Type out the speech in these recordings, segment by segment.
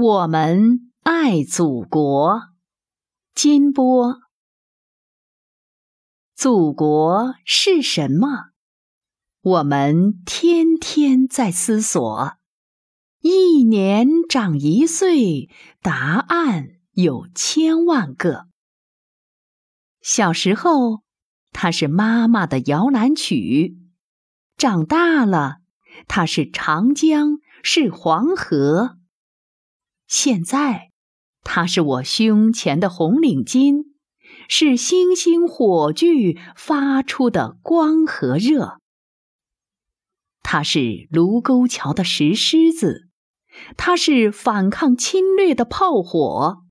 我们爱祖国，金波。祖国是什么？我们天天在思索。一年长一岁，答案有千万个。小时候，它是妈妈的摇篮曲；长大了，它是长江，是黄河。现在，它是我胸前的红领巾，是星星火炬发出的光和热。它是卢沟桥的石狮子，它是反抗侵略的炮火，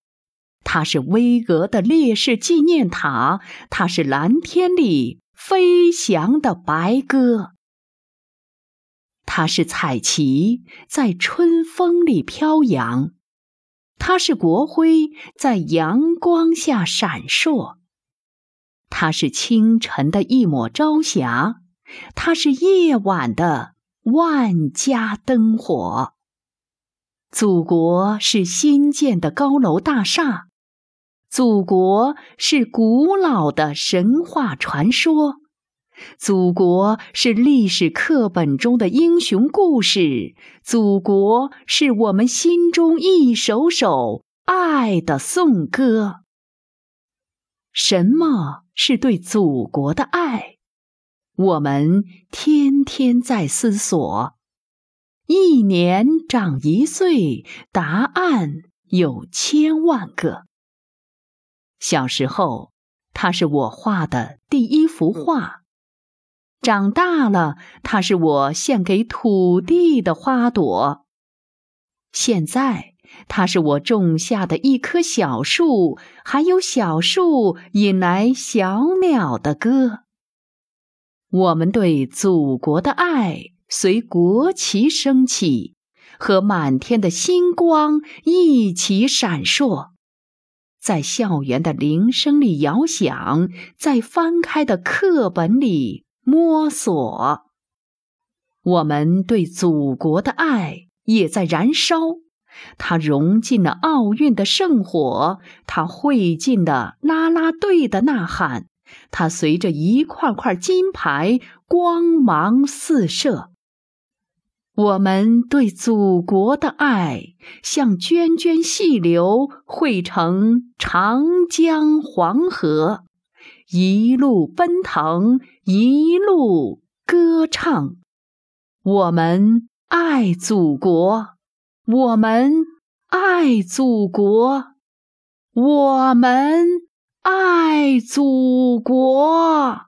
它是巍峨的烈士纪念塔，它是蓝天里飞翔的白鸽。它是彩旗在春风里飘扬。它是国徽在阳光下闪烁，它是清晨的一抹朝霞，它是夜晚的万家灯火。祖国是新建的高楼大厦，祖国是古老的神话传说。祖国是历史课本中的英雄故事，祖国是我们心中一首首爱的颂歌。什么是对祖国的爱？我们天天在思索。一年长一岁，答案有千万个。小时候，它是我画的第一幅画。长大了，它是我献给土地的花朵；现在，它是我种下的一棵小树，还有小树引来小鸟的歌。我们对祖国的爱，随国旗升起，和满天的星光一起闪烁，在校园的铃声里摇响，在翻开的课本里。摸索，我们对祖国的爱也在燃烧。它融进了奥运的圣火，它汇进了啦啦队的呐喊，它随着一块块金牌光芒四射。我们对祖国的爱像涓涓细流，汇成长江黄河。一路奔腾，一路歌唱。我们爱祖国，我们爱祖国，我们爱祖国。